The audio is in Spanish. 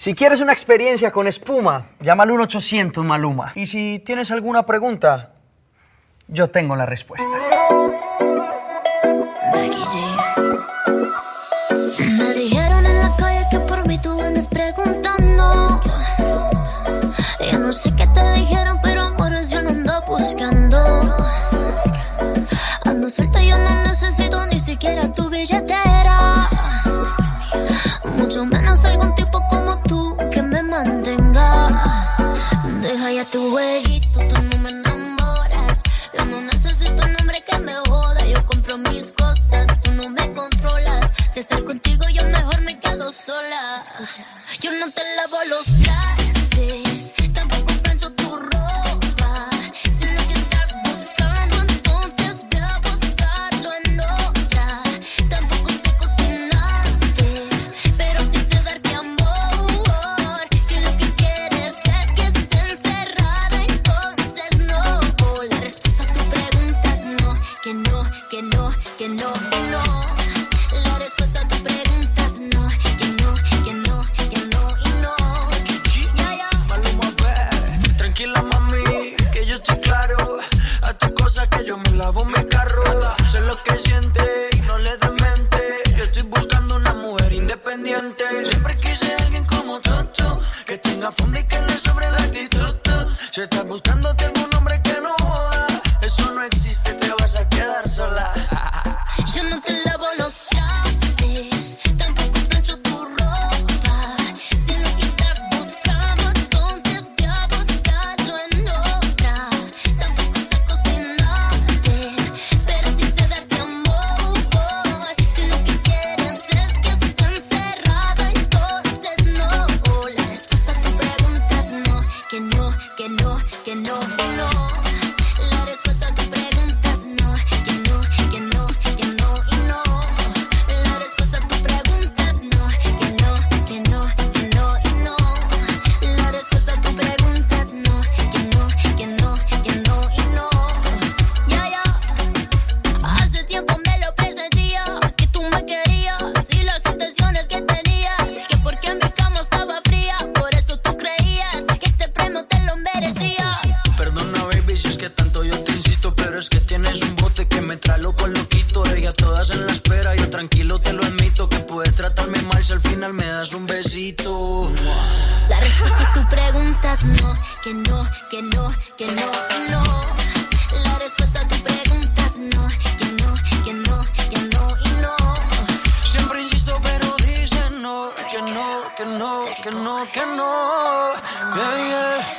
Si quieres una experiencia con espuma, llama al 1-800 Maluma. Y si tienes alguna pregunta, yo tengo la respuesta. Me dijeron en la calle que por mí tú andas preguntando. Ya no sé qué te dijeron, pero amores yo no ando buscando. Ando suelta, yo no necesito ni siquiera tu billetera. Mucho menos algún tipo me mantenga. Deja ya tu jueguito, tú no me enamoras. Yo no necesito un hombre que me joda. Yo compro mis cosas, tú no me controlas. De estar contigo, yo mejor me quedo sola. Yo no te lavo los lavo mi carro. Sé lo que siente no le des mente. Yo estoy buscando una mujer independiente. Siempre quise alguien como tú, que tenga fondo y que le sobre la actitud. Si estás buscando algún hombre que no joda, eso no existe, te vas a quedar sola. Yo no te que no, no. Besito. La respuesta a tu pregunta es no, que no, que no, que no y no. La respuesta a tu pregunta es no, que no, que no, que no y no. Siempre insisto, pero dicen no, que no, que no, que no, que no. Yeah, yeah.